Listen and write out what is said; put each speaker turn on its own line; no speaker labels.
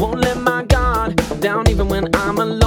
Won't
let my guard down even when I'm alone.